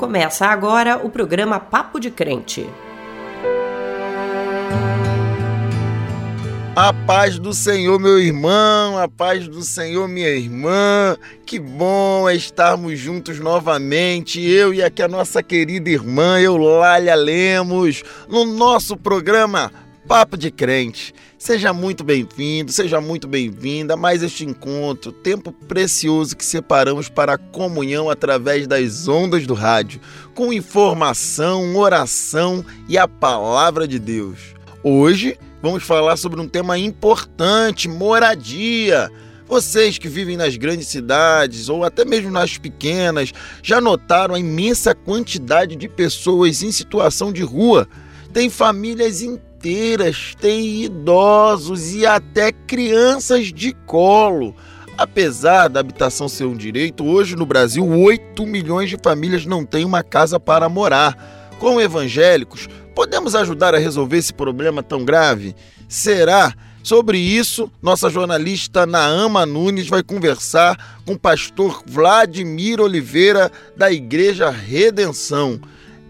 Começa agora o programa Papo de Crente. A paz do Senhor, meu irmão, a paz do Senhor, minha irmã. Que bom é estarmos juntos novamente, eu e aqui a nossa querida irmã Eulália Lemos, no nosso programa Papo de Crente. Seja muito bem-vindo, seja muito bem-vinda a mais este encontro, tempo precioso que separamos para a comunhão através das ondas do rádio, com informação, oração e a palavra de Deus. Hoje vamos falar sobre um tema importante: moradia. Vocês que vivem nas grandes cidades ou até mesmo nas pequenas já notaram a imensa quantidade de pessoas em situação de rua. Tem famílias inteiras inteiras, tem idosos e até crianças de colo. Apesar da habitação ser um direito, hoje no Brasil 8 milhões de famílias não têm uma casa para morar. Como evangélicos, podemos ajudar a resolver esse problema tão grave? Será? Sobre isso, nossa jornalista Naama Nunes vai conversar com o pastor Vladimir Oliveira da Igreja Redenção.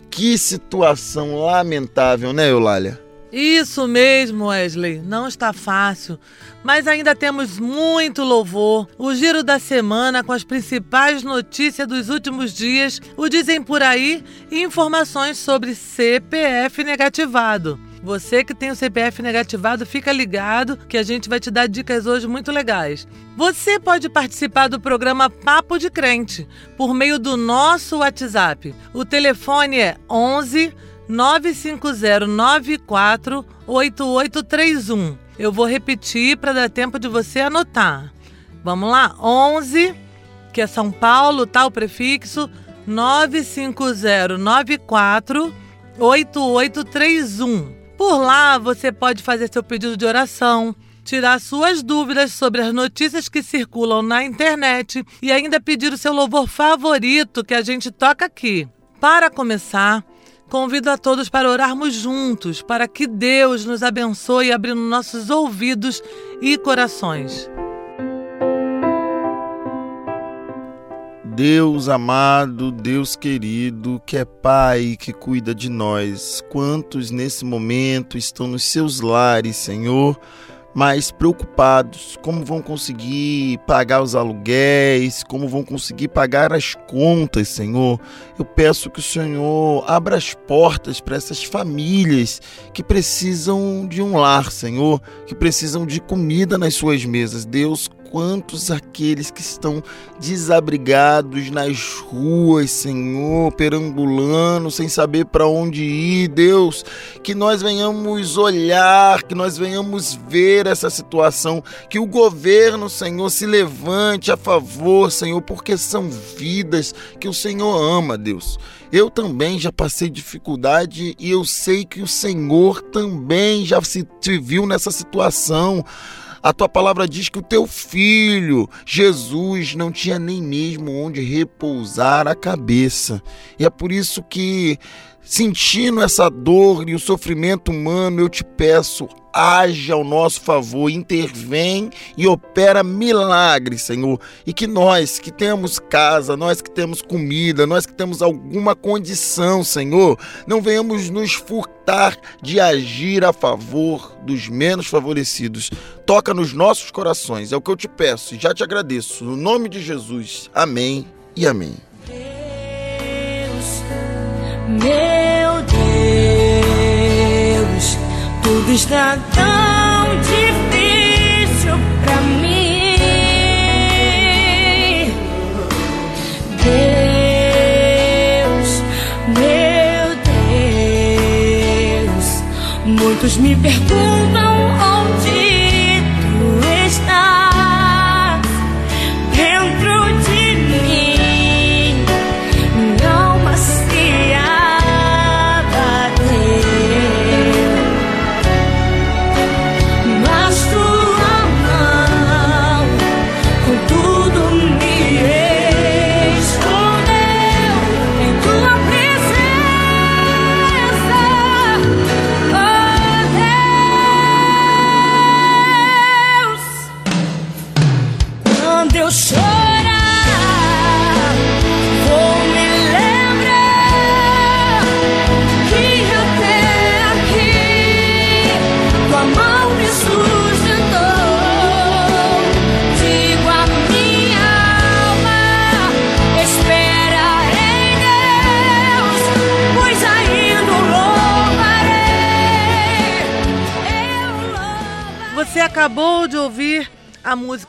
Que situação lamentável, né, Eulália? Isso mesmo, Wesley. Não está fácil, mas ainda temos muito louvor. O giro da semana com as principais notícias dos últimos dias, o dizem por aí, e informações sobre CPF negativado. Você que tem o CPF negativado, fica ligado que a gente vai te dar dicas hoje muito legais. Você pode participar do programa Papo de Crente por meio do nosso WhatsApp. O telefone é 11 950948831. Eu vou repetir para dar tempo de você anotar. Vamos lá? 11, que é São Paulo, tá o prefixo 950948831. Por lá você pode fazer seu pedido de oração, tirar suas dúvidas sobre as notícias que circulam na internet e ainda pedir o seu louvor favorito que a gente toca aqui. Para começar, Convido a todos para orarmos juntos, para que Deus nos abençoe abrindo nossos ouvidos e corações. Deus amado, Deus querido, que é Pai que cuida de nós, quantos nesse momento estão nos seus lares, Senhor, mais preocupados como vão conseguir pagar os aluguéis, como vão conseguir pagar as contas, Senhor. Eu peço que o Senhor abra as portas para essas famílias que precisam de um lar, Senhor, que precisam de comida nas suas mesas. Deus, quantos aqueles que estão desabrigados nas ruas, Senhor, perambulando, sem saber para onde ir, Deus, que nós venhamos olhar, que nós venhamos ver essa situação, que o governo, Senhor, se levante a favor, Senhor, porque são vidas que o Senhor ama, Deus. Eu também já passei dificuldade e eu sei que o Senhor também já se viu nessa situação. A tua palavra diz que o teu filho, Jesus, não tinha nem mesmo onde repousar a cabeça. E é por isso que, sentindo essa dor e o sofrimento humano, eu te peço, age ao nosso favor, intervém e opera milagres, Senhor. E que nós que temos casa, nós que temos comida, nós que temos alguma condição, Senhor, não venhamos nos furtar de agir a favor dos menos favorecidos. Toca nos nossos corações, é o que eu te peço e já te agradeço. No nome de Jesus. Amém e amém. Deus, meu tudo está tão difícil pra mim. Deus, meu Deus, muitos me perguntam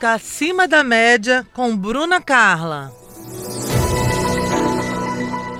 música Acima da Média com Bruna Carla.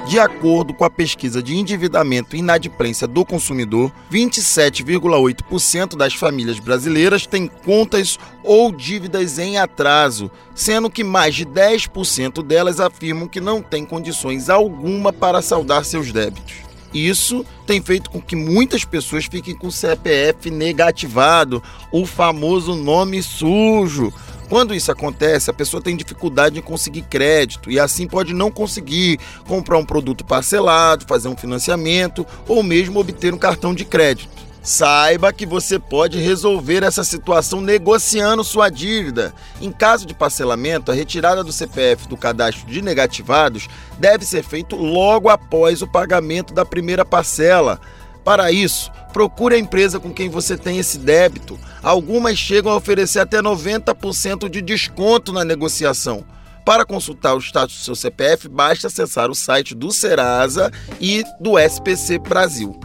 De acordo com a pesquisa de endividamento e inadimplência do consumidor, 27,8% das famílias brasileiras têm contas ou dívidas em atraso, sendo que mais de 10% delas afirmam que não têm condições alguma para saldar seus débitos. Isso tem feito com que muitas pessoas fiquem com o CPF negativado, o famoso nome sujo. Quando isso acontece, a pessoa tem dificuldade em conseguir crédito e assim pode não conseguir comprar um produto parcelado, fazer um financiamento ou mesmo obter um cartão de crédito. Saiba que você pode resolver essa situação negociando sua dívida. Em caso de parcelamento, a retirada do CPF do cadastro de negativados deve ser feito logo após o pagamento da primeira parcela. Para isso, procure a empresa com quem você tem esse débito. Algumas chegam a oferecer até 90% de desconto na negociação. Para consultar o status do seu CPF, basta acessar o site do Serasa e do SPC Brasil.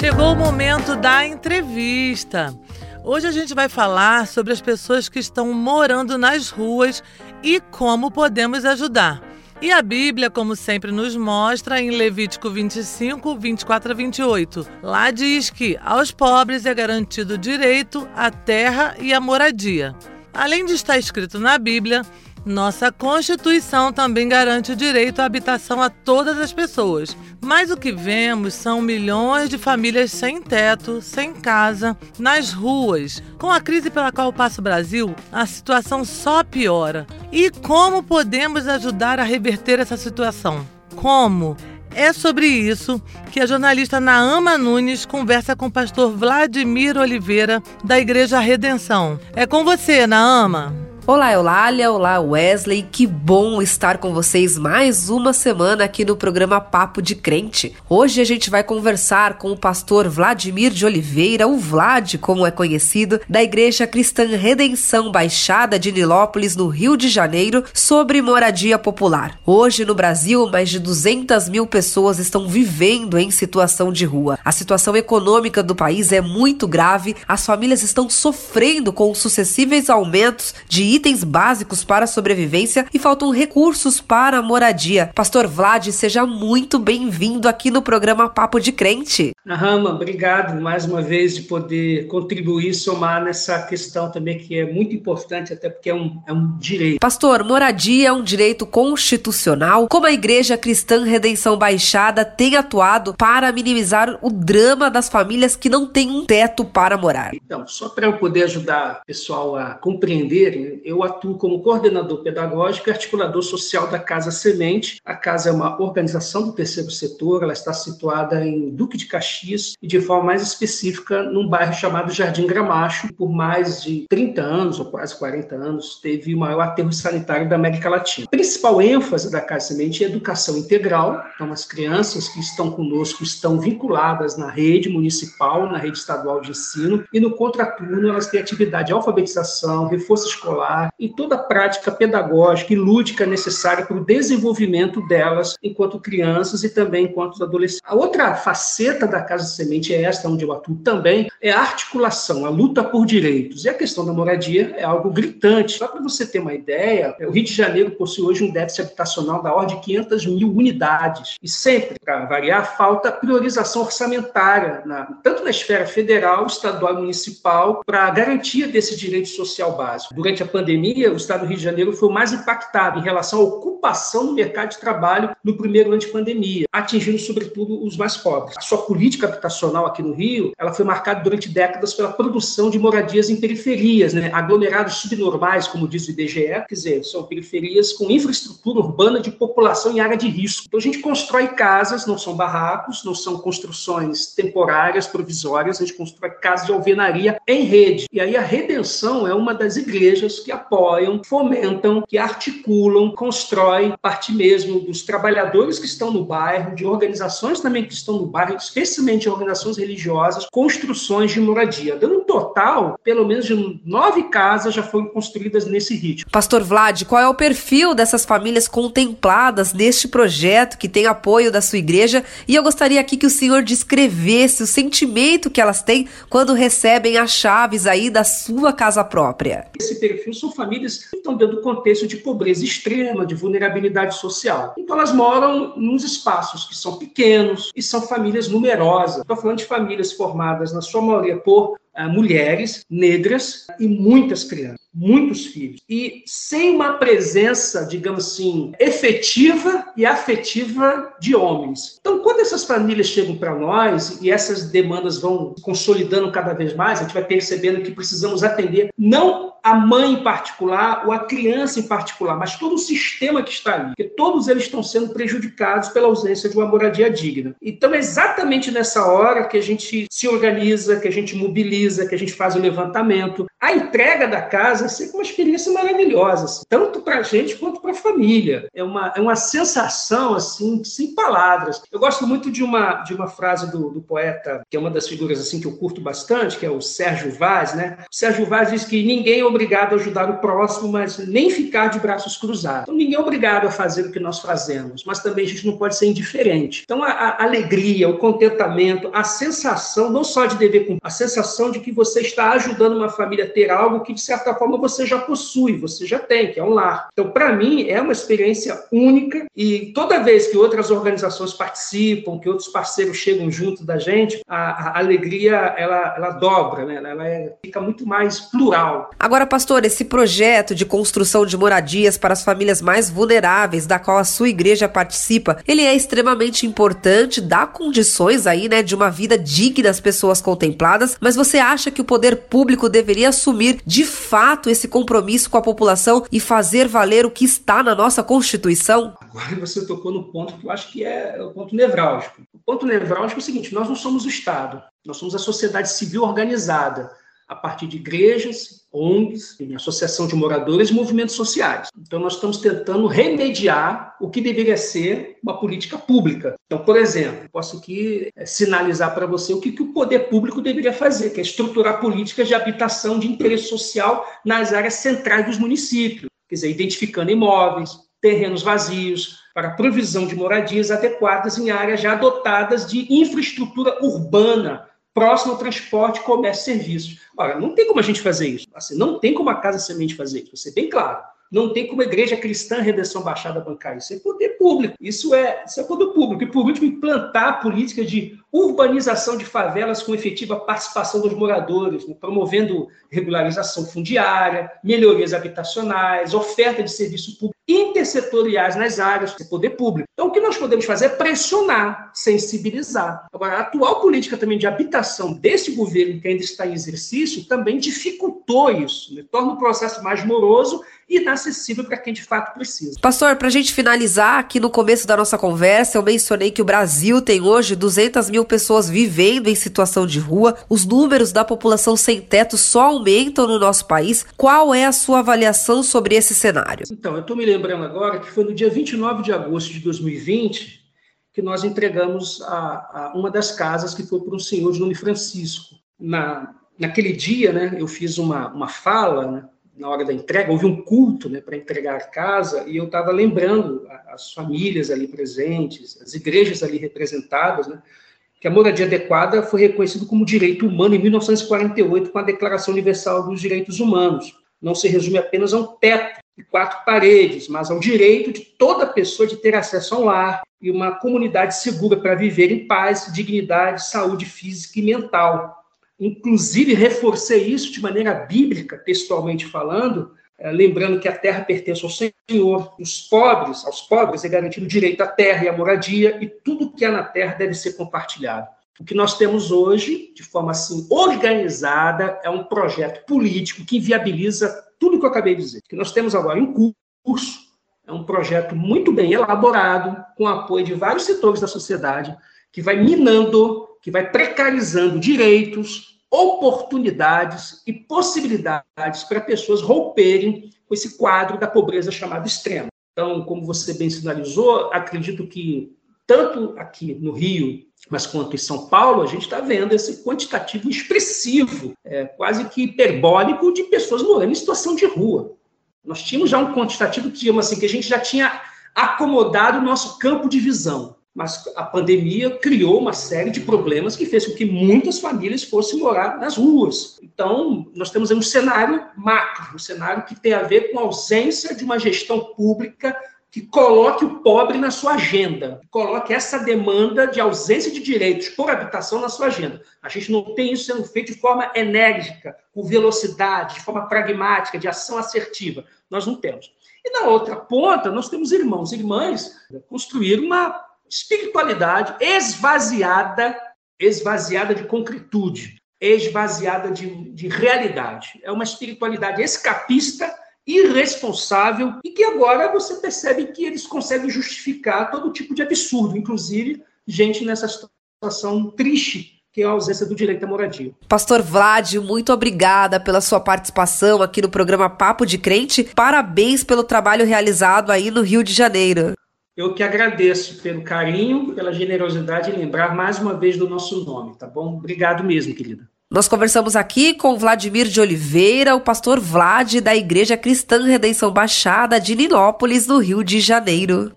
Chegou o momento da entrevista. Hoje a gente vai falar sobre as pessoas que estão morando nas ruas e como podemos ajudar. E a Bíblia, como sempre, nos mostra em Levítico 25, 24 a 28. Lá diz que aos pobres é garantido o direito à terra e à moradia. Além de estar escrito na Bíblia, nossa Constituição também garante o direito à habitação a todas as pessoas. Mas o que vemos são milhões de famílias sem teto, sem casa, nas ruas. Com a crise pela qual passa o Brasil, a situação só piora. E como podemos ajudar a reverter essa situação? Como? É sobre isso que a jornalista Naama Nunes conversa com o pastor Vladimir Oliveira, da Igreja Redenção. É com você, Naama. Olá, Eulália, olá, Wesley. Que bom estar com vocês mais uma semana aqui no programa Papo de Crente. Hoje a gente vai conversar com o pastor Vladimir de Oliveira, o Vlad, como é conhecido, da Igreja Cristã Redenção Baixada de Nilópolis, no Rio de Janeiro, sobre moradia popular. Hoje no Brasil, mais de 200 mil pessoas estão vivendo em situação de rua. A situação econômica do país é muito grave, as famílias estão sofrendo com os sucessivos aumentos de itens básicos para a sobrevivência e faltam recursos para a moradia. Pastor Vlad, seja muito bem-vindo aqui no programa Papo de Crente. Rama, obrigado mais uma vez de poder contribuir, somar nessa questão também que é muito importante, até porque é um, é um direito. Pastor, moradia é um direito constitucional. Como a Igreja Cristã Redenção Baixada tem atuado para minimizar o drama das famílias que não têm um teto para morar? Então, só para eu poder ajudar o pessoal a compreender, eu atuo como coordenador pedagógico e articulador social da Casa Semente. A casa é uma organização do terceiro setor, ela está situada em Duque de Caxias e, de forma mais específica, num bairro chamado Jardim Gramacho. Por mais de 30 anos, ou quase 40 anos, teve o maior aterro sanitário da América Latina. A principal ênfase da Casa Semente é educação integral, então as crianças que estão conosco estão vinculadas na rede municipal, na rede estadual de ensino, e no contraturno elas têm atividade de alfabetização, reforço escolar, e toda a prática pedagógica e lúdica necessária para o desenvolvimento delas enquanto crianças e também enquanto adolescentes. A outra faceta da Casa Semente é esta, onde eu atuo também, é a articulação, a luta por direitos. E a questão da moradia é algo gritante. Só para você ter uma ideia, o Rio de Janeiro possui hoje um déficit habitacional da ordem de 500 mil unidades. E sempre, para variar, falta priorização orçamentária, na, tanto na esfera federal, estadual e municipal, para a garantia desse direito social básico. Durante a pandemia, pandemia, o estado do Rio de Janeiro foi o mais impactado em relação à ocupação no mercado de trabalho no primeiro ano de pandemia, atingindo sobretudo os mais pobres. A sua política habitacional aqui no Rio, ela foi marcada durante décadas pela produção de moradias em periferias, né? aglomerados subnormais, como diz o IBGE, quer dizer, são periferias com infraestrutura urbana de população em área de risco. Então a gente constrói casas, não são barracos, não são construções temporárias, provisórias, a gente constrói casas de alvenaria em rede. E aí a Redenção é uma das igrejas que que apoiam, fomentam, que articulam, constroem, parte mesmo dos trabalhadores que estão no bairro, de organizações também que estão no bairro, especialmente organizações religiosas, construções de moradia. Dando um total, pelo menos de nove casas já foram construídas nesse ritmo. Pastor Vlad, qual é o perfil dessas famílias contempladas neste projeto que tem apoio da sua igreja? E eu gostaria aqui que o senhor descrevesse o sentimento que elas têm quando recebem as chaves aí da sua casa própria. Esse perfil são famílias que estão dentro do contexto de pobreza extrema, de vulnerabilidade social. Então elas moram nos espaços que são pequenos e são famílias numerosas. Estou falando de famílias formadas, na sua maioria, por uh, mulheres negras e muitas crianças muitos filhos. E sem uma presença, digamos assim, efetiva e afetiva de homens. Então, quando essas famílias chegam para nós e essas demandas vão consolidando cada vez mais, a gente vai percebendo que precisamos atender não a mãe em particular ou a criança em particular, mas todo o sistema que está ali, porque todos eles estão sendo prejudicados pela ausência de uma moradia digna. Então é exatamente nessa hora que a gente se organiza, que a gente mobiliza, que a gente faz o levantamento. A entrega da casa é sempre uma experiência maravilhosa, assim, tanto para a gente quanto para a família. É uma, é uma sensação assim sem palavras. Eu gosto muito de uma de uma frase do, do poeta que é uma das figuras assim que eu curto bastante, que é o Sérgio Vaz, né? O Sérgio Vaz diz que ninguém obrigado a ajudar o próximo, mas nem ficar de braços cruzados. Então, ninguém é obrigado a fazer o que nós fazemos, mas também a gente não pode ser indiferente. Então, a, a alegria, o contentamento, a sensação, não só de dever cumprir, a sensação de que você está ajudando uma família ter algo que, de certa forma, você já possui, você já tem, que é um lar. Então, para mim, é uma experiência única e toda vez que outras organizações participam, que outros parceiros chegam junto da gente, a, a alegria, ela, ela dobra, né? ela é, fica muito mais plural. Agora, pastor, esse projeto de construção de moradias para as famílias mais vulneráveis, da qual a sua igreja participa, ele é extremamente importante, dá condições aí, né, de uma vida digna às pessoas contempladas, mas você acha que o poder público deveria assumir de fato esse compromisso com a população e fazer valer o que está na nossa Constituição? Agora você tocou no ponto que eu acho que é o ponto nevrálgico. O ponto nevrálgico é o seguinte: nós não somos o Estado, nós somos a sociedade civil organizada a partir de igrejas, ONGs, associação de moradores e movimentos sociais. Então, nós estamos tentando remediar o que deveria ser uma política pública. Então, por exemplo, posso aqui é, sinalizar para você o que, que o poder público deveria fazer, que é estruturar políticas de habitação de interesse social nas áreas centrais dos municípios, quer dizer, identificando imóveis, terrenos vazios, para provisão de moradias adequadas em áreas já dotadas de infraestrutura urbana próximo ao transporte, comércio e serviços. Ora, não tem como a gente fazer isso. Assim, não tem como a Casa Semente fazer isso, ser bem claro. Não tem como a Igreja Cristã Redenção Baixada bancar isso. É poder público. Isso é, isso é poder público. E, por último, implantar a política de urbanização de favelas com efetiva participação dos moradores, né? promovendo regularização fundiária, melhorias habitacionais, oferta de serviço público intersetoriais nas áreas do poder público. Então, o que nós podemos fazer é pressionar, sensibilizar. Agora, a atual política também de habitação desse governo que ainda está em exercício também dificultou isso, né? torna o processo mais moroso e inacessível para quem de fato precisa. Pastor, para a gente finalizar, aqui no começo da nossa conversa, eu mencionei que o Brasil tem hoje 200 mil pessoas vivendo em situação de rua. Os números da população sem teto só aumentam no nosso país. Qual é a sua avaliação sobre esse cenário? Então, eu estou me lembrando agora que foi no dia 29 de agosto de 2020 que nós entregamos a, a uma das casas que foi para um senhor de nome Francisco. Na, naquele dia, né, eu fiz uma, uma fala, né, na hora da entrega, houve um culto né, para entregar a casa, e eu estava lembrando as famílias ali presentes, as igrejas ali representadas, né, que a moradia adequada foi reconhecido como direito humano em 1948 com a Declaração Universal dos Direitos Humanos. Não se resume apenas a um teto e quatro paredes, mas ao direito de toda pessoa de ter acesso a um lar e uma comunidade segura para viver em paz, dignidade, saúde física e mental inclusive reforcei isso de maneira bíblica, textualmente falando, lembrando que a terra pertence ao Senhor, os pobres, aos pobres é garantido o direito à terra e à moradia, e tudo que há na terra deve ser compartilhado. O que nós temos hoje, de forma assim organizada, é um projeto político que inviabiliza tudo que eu acabei de dizer. O que nós temos agora em curso é um projeto muito bem elaborado, com apoio de vários setores da sociedade, que vai minando, que vai precarizando direitos, oportunidades e possibilidades para pessoas romperem com esse quadro da pobreza chamado extrema. Então, como você bem sinalizou, acredito que tanto aqui no Rio, mas quanto em São Paulo, a gente está vendo esse quantitativo expressivo, é, quase que hiperbólico, de pessoas morando em situação de rua. Nós tínhamos já um quantitativo, digamos assim, que a gente já tinha acomodado o nosso campo de visão. Mas a pandemia criou uma série de problemas que fez com que muitas famílias fossem morar nas ruas. Então, nós temos um cenário macro, um cenário que tem a ver com a ausência de uma gestão pública que coloque o pobre na sua agenda, coloque essa demanda de ausência de direitos por habitação na sua agenda. A gente não tem isso sendo feito de forma enérgica, com velocidade, de forma pragmática, de ação assertiva. Nós não temos. E na outra ponta, nós temos irmãos e irmãs construir uma espiritualidade esvaziada, esvaziada de concretude, esvaziada de, de realidade. É uma espiritualidade escapista, irresponsável, e que agora você percebe que eles conseguem justificar todo tipo de absurdo, inclusive gente nessa situação triste que é a ausência do direito à moradia. Pastor Vlad, muito obrigada pela sua participação aqui no programa Papo de Crente. Parabéns pelo trabalho realizado aí no Rio de Janeiro. Eu que agradeço pelo carinho, pela generosidade em lembrar mais uma vez do nosso nome, tá bom? Obrigado mesmo, querida. Nós conversamos aqui com Vladimir de Oliveira, o pastor Vlad da Igreja Cristã Redenção Baixada de Nilópolis, no Rio de Janeiro.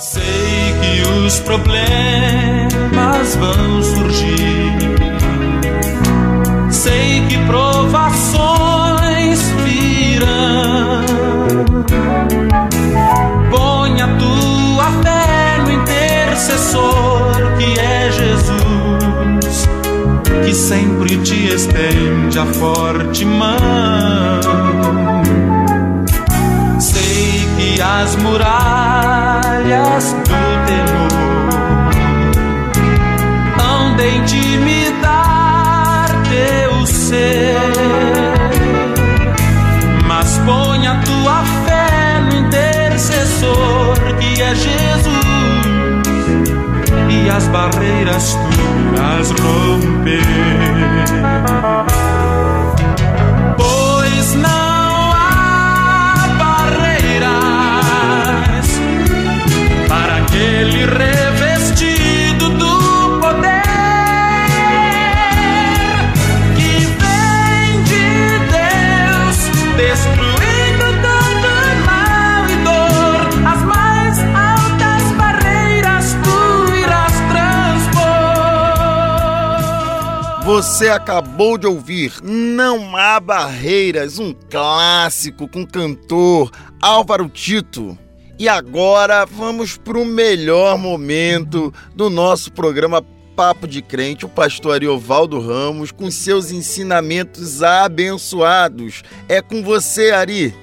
Sei que os problemas vão surgir. Sei que provações intercessor que é Jesus, que sempre te estende a forte mão. Sei que as muralhas do temor hão de intimidar as barreiras tu as romper. Pois não há barreiras para aquele revestido Você acabou de ouvir Não Há Barreiras, um clássico com o cantor Álvaro Tito. E agora vamos para o melhor momento do nosso programa Papo de Crente, o pastor Ariovaldo Ramos, com seus ensinamentos abençoados. É com você, Ari.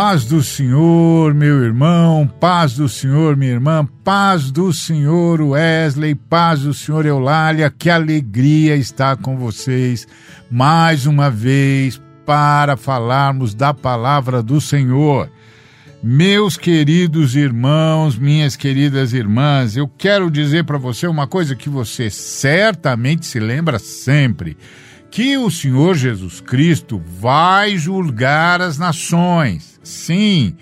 Paz do Senhor, meu irmão, paz do Senhor, minha irmã, paz do Senhor Wesley, paz do Senhor Eulália, que alegria estar com vocês mais uma vez para falarmos da palavra do Senhor. Meus queridos irmãos, minhas queridas irmãs, eu quero dizer para você uma coisa que você certamente se lembra sempre: que o Senhor Jesus Cristo vai julgar as nações. Sim,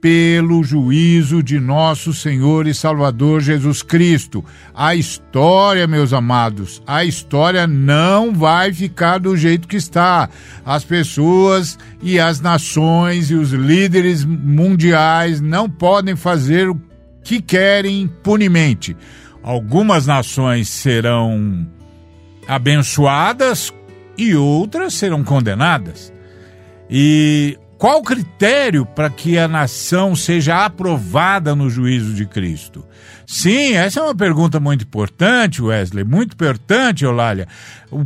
pelo juízo de nosso Senhor e Salvador Jesus Cristo. A história, meus amados, a história não vai ficar do jeito que está. As pessoas e as nações e os líderes mundiais não podem fazer o que querem impunemente. Algumas nações serão abençoadas e outras serão condenadas. E qual o critério para que a nação seja aprovada no juízo de Cristo? Sim, essa é uma pergunta muito importante, Wesley, muito importante, Eulália.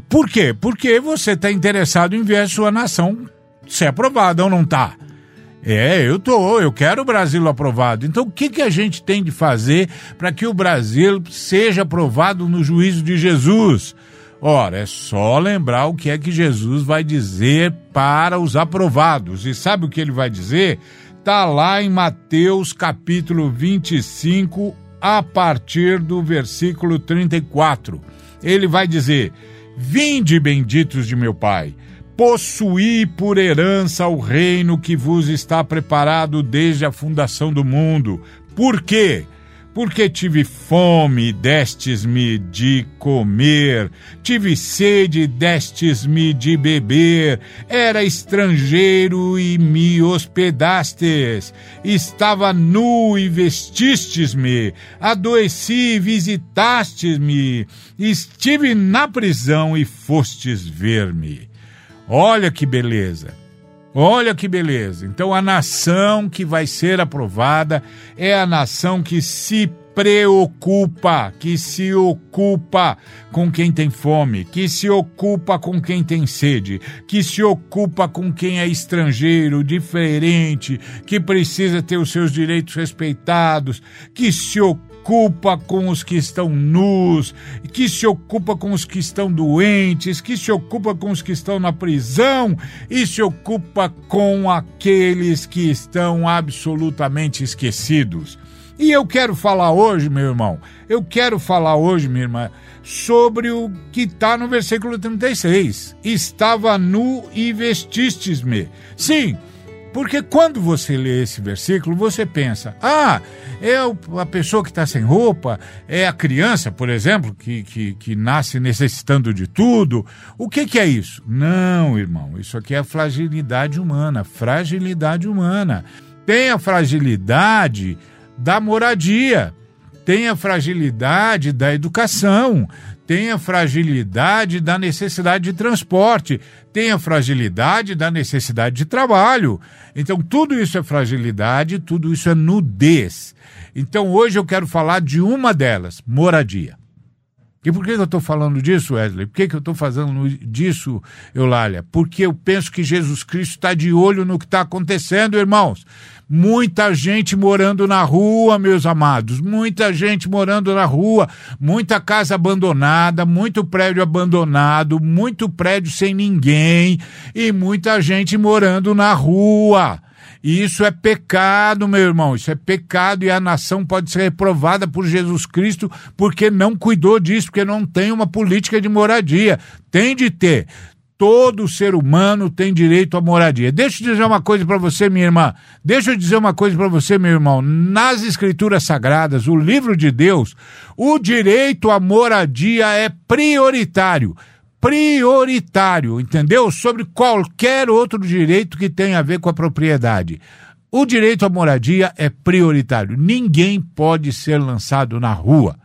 Por quê? Porque você está interessado em ver a sua nação ser aprovada ou não está. É, eu tô, eu quero o Brasil aprovado. Então, o que, que a gente tem de fazer para que o Brasil seja aprovado no juízo de Jesus? Ora, é só lembrar o que é que Jesus vai dizer para os aprovados. E sabe o que ele vai dizer? Está lá em Mateus capítulo 25, a partir do versículo 34. Ele vai dizer: Vinde, benditos de meu Pai, possuí por herança o reino que vos está preparado desde a fundação do mundo. Por quê? Porque tive fome, destes-me de comer, tive sede, destes-me de beber, era estrangeiro e me hospedastes, estava nu e vestistes-me, adoeci e visitastes-me, estive na prisão e fostes ver-me. Olha que beleza! Olha que beleza. Então a nação que vai ser aprovada é a nação que se preocupa, que se ocupa com quem tem fome, que se ocupa com quem tem sede, que se ocupa com quem é estrangeiro, diferente, que precisa ter os seus direitos respeitados, que se ocupa ocupa com os que estão nus, que se ocupa com os que estão doentes, que se ocupa com os que estão na prisão e se ocupa com aqueles que estão absolutamente esquecidos. E eu quero falar hoje, meu irmão, eu quero falar hoje, minha irmã, sobre o que está no versículo 36. Estava nu e vestistes-me. Sim, porque quando você lê esse versículo, você pensa: ah, é a pessoa que está sem roupa, é a criança, por exemplo, que, que, que nasce necessitando de tudo. O que, que é isso? Não, irmão, isso aqui é fragilidade humana fragilidade humana. Tem a fragilidade da moradia, tem a fragilidade da educação, tem a fragilidade da necessidade de transporte, tem a fragilidade da necessidade de trabalho. Então, tudo isso é fragilidade, tudo isso é nudez. Então, hoje eu quero falar de uma delas, moradia. E por que eu estou falando disso, Wesley? Por que, que eu estou fazendo disso, Eulália? Porque eu penso que Jesus Cristo está de olho no que está acontecendo, irmãos. Muita gente morando na rua, meus amados. Muita gente morando na rua. Muita casa abandonada, muito prédio abandonado, muito prédio sem ninguém e muita gente morando na rua. E isso é pecado, meu irmão. Isso é pecado e a nação pode ser reprovada por Jesus Cristo porque não cuidou disso, porque não tem uma política de moradia. Tem de ter. Todo ser humano tem direito à moradia. Deixa eu dizer uma coisa para você, minha irmã. Deixa eu dizer uma coisa para você, meu irmão. Nas Escrituras Sagradas, o livro de Deus, o direito à moradia é prioritário prioritário, entendeu? Sobre qualquer outro direito que tenha a ver com a propriedade. O direito à moradia é prioritário. Ninguém pode ser lançado na rua.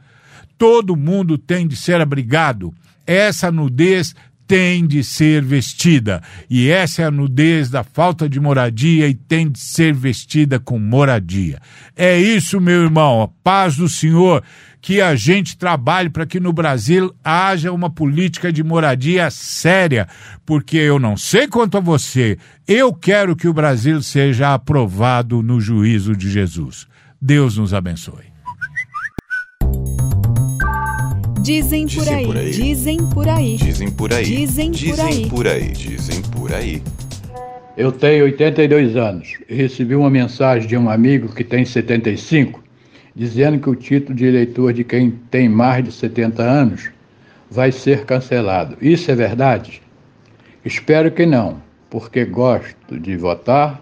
Todo mundo tem de ser abrigado. Essa nudez tem de ser vestida. E essa é a nudez da falta de moradia e tem de ser vestida com moradia. É isso, meu irmão. A paz do Senhor que a gente trabalhe para que no Brasil haja uma política de moradia séria, porque eu não sei quanto a você, eu quero que o Brasil seja aprovado no juízo de Jesus. Deus nos abençoe. Dizem por, dizem por aí, dizem por aí, dizem por aí, dizem por aí, dizem por aí, dizem por aí. Eu tenho 82 anos e recebi uma mensagem de um amigo que tem 75 dizendo que o título de eleitor de quem tem mais de 70 anos vai ser cancelado. Isso é verdade? Espero que não, porque gosto de votar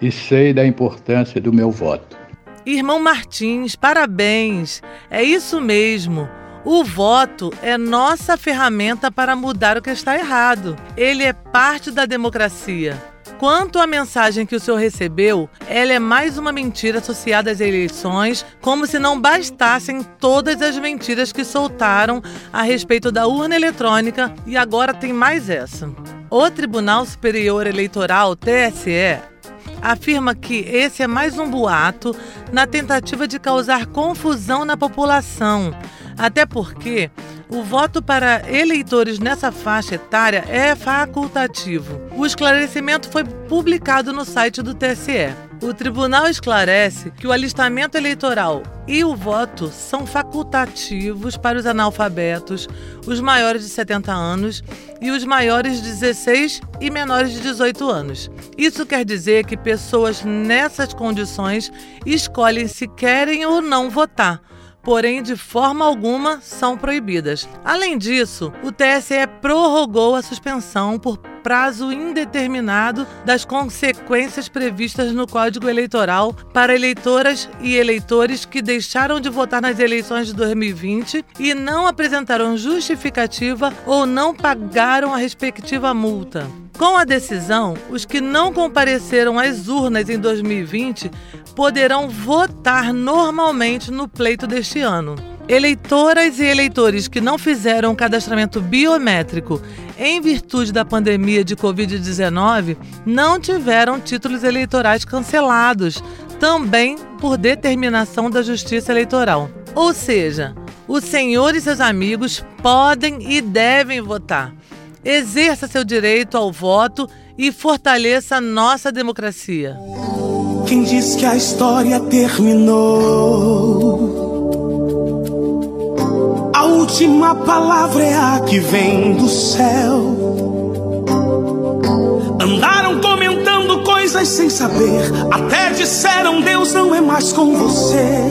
e sei da importância do meu voto. Irmão Martins, parabéns! É isso mesmo. O voto é nossa ferramenta para mudar o que está errado. Ele é parte da democracia. Quanto à mensagem que o senhor recebeu, ela é mais uma mentira associada às eleições, como se não bastassem todas as mentiras que soltaram a respeito da urna eletrônica e agora tem mais essa. O Tribunal Superior Eleitoral, TSE, afirma que esse é mais um boato na tentativa de causar confusão na população. Até porque o voto para eleitores nessa faixa etária é facultativo. O esclarecimento foi publicado no site do TSE. O tribunal esclarece que o alistamento eleitoral e o voto são facultativos para os analfabetos, os maiores de 70 anos e os maiores de 16 e menores de 18 anos. Isso quer dizer que pessoas nessas condições escolhem se querem ou não votar porém de forma alguma são proibidas. Além disso, o TSE prorrogou a suspensão por prazo indeterminado das consequências previstas no Código Eleitoral para eleitoras e eleitores que deixaram de votar nas eleições de 2020 e não apresentaram justificativa ou não pagaram a respectiva multa. Com a decisão, os que não compareceram às urnas em 2020 poderão votar normalmente no pleito deste ano. Eleitoras e eleitores que não fizeram cadastramento biométrico em virtude da pandemia de Covid-19 não tiveram títulos eleitorais cancelados, também por determinação da Justiça Eleitoral. Ou seja, o senhor e seus amigos podem e devem votar exerça seu direito ao voto e fortaleça nossa democracia. Quem diz que a história terminou? Última palavra é a que vem do céu. Andaram comentando coisas sem saber, até disseram Deus não é mais com você.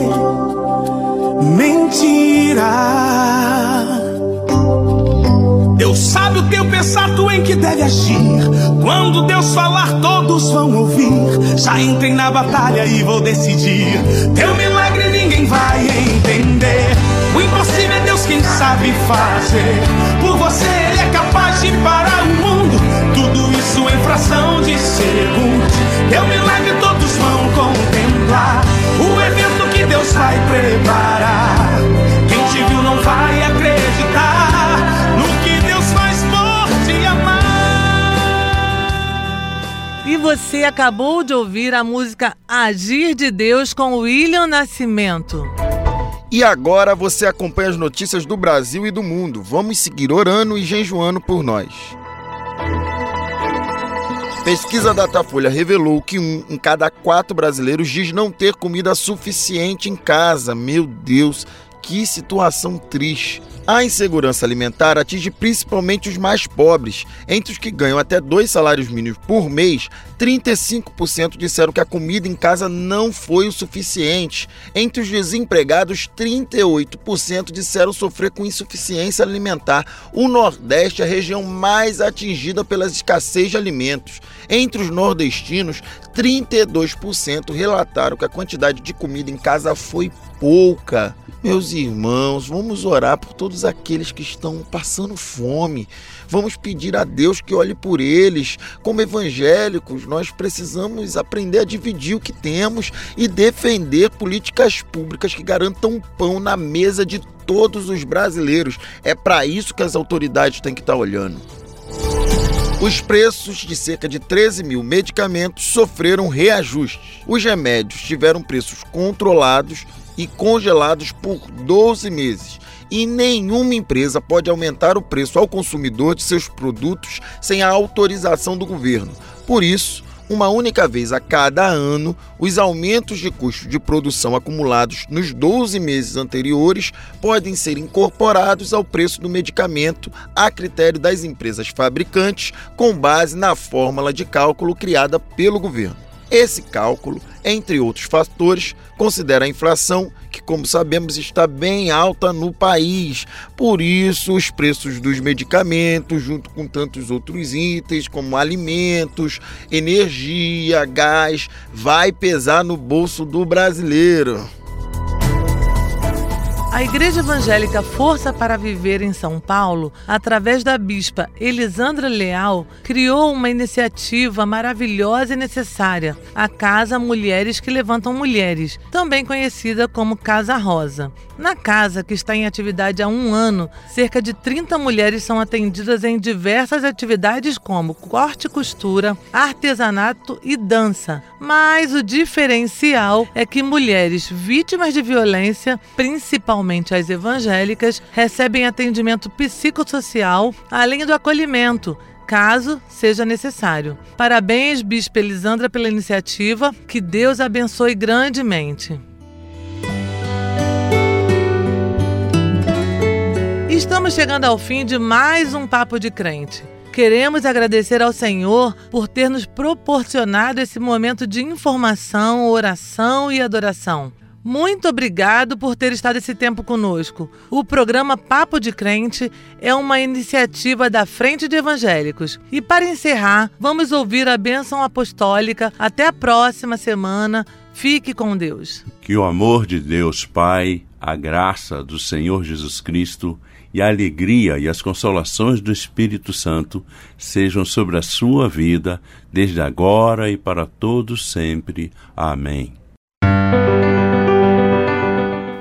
Mentira. Deus sabe o teu pensar, tu em que deve agir. Quando Deus falar, todos vão ouvir. Já entrei na batalha e vou decidir. Teu milagre ninguém vai entender. O impossível Deus quem sabe fazer. Por você Ele é capaz de parar o mundo. Tudo isso em fração de segundos. Teu milagre todos vão contemplar. O evento que Deus vai preparar. Quem te viu não vai acreditar. E você acabou de ouvir a música Agir de Deus com William Nascimento. E agora você acompanha as notícias do Brasil e do mundo. Vamos seguir orando e jejuando por nós. Pesquisa Datafolha revelou que um em cada quatro brasileiros diz não ter comida suficiente em casa. Meu Deus, que situação triste. A insegurança alimentar atinge principalmente os mais pobres. Entre os que ganham até dois salários mínimos por mês, 35% disseram que a comida em casa não foi o suficiente. Entre os desempregados, 38% disseram sofrer com insuficiência alimentar. O Nordeste é a região mais atingida pela escassez de alimentos. Entre os nordestinos, 32% relataram que a quantidade de comida em casa foi pouca. Meus irmãos, vamos orar por todos aqueles que estão passando fome. Vamos pedir a Deus que olhe por eles. Como evangélicos, nós precisamos aprender a dividir o que temos e defender políticas públicas que garantam pão na mesa de todos os brasileiros. É para isso que as autoridades têm que estar olhando. Os preços de cerca de 13 mil medicamentos sofreram reajustes. Os remédios tiveram preços controlados e congelados por 12 meses. E nenhuma empresa pode aumentar o preço ao consumidor de seus produtos sem a autorização do governo. Por isso, uma única vez a cada ano, os aumentos de custo de produção acumulados nos 12 meses anteriores podem ser incorporados ao preço do medicamento a critério das empresas fabricantes, com base na fórmula de cálculo criada pelo governo. Esse cálculo, entre outros fatores, considera a inflação, que, como sabemos, está bem alta no país. Por isso, os preços dos medicamentos, junto com tantos outros itens, como alimentos, energia, gás, vai pesar no bolso do brasileiro. A Igreja Evangélica Força para Viver em São Paulo, através da bispa Elisandra Leal, criou uma iniciativa maravilhosa e necessária, a Casa Mulheres que Levantam Mulheres, também conhecida como Casa Rosa. Na casa, que está em atividade há um ano, cerca de 30 mulheres são atendidas em diversas atividades como corte e costura, artesanato e dança. Mas o diferencial é que mulheres vítimas de violência, principalmente as evangélicas, recebem atendimento psicossocial além do acolhimento caso seja necessário. Parabéns, Bispo Elisandra, pela iniciativa. Que Deus abençoe grandemente. Estamos chegando ao fim de mais um Papo de Crente. Queremos agradecer ao Senhor por ter nos proporcionado esse momento de informação, oração e adoração. Muito obrigado por ter estado esse tempo conosco. O programa Papo de Crente é uma iniciativa da Frente de Evangélicos. E para encerrar, vamos ouvir a bênção apostólica. Até a próxima semana. Fique com Deus. Que o amor de Deus Pai, a graça do Senhor Jesus Cristo e a alegria e as consolações do Espírito Santo sejam sobre a sua vida, desde agora e para todos sempre. Amém.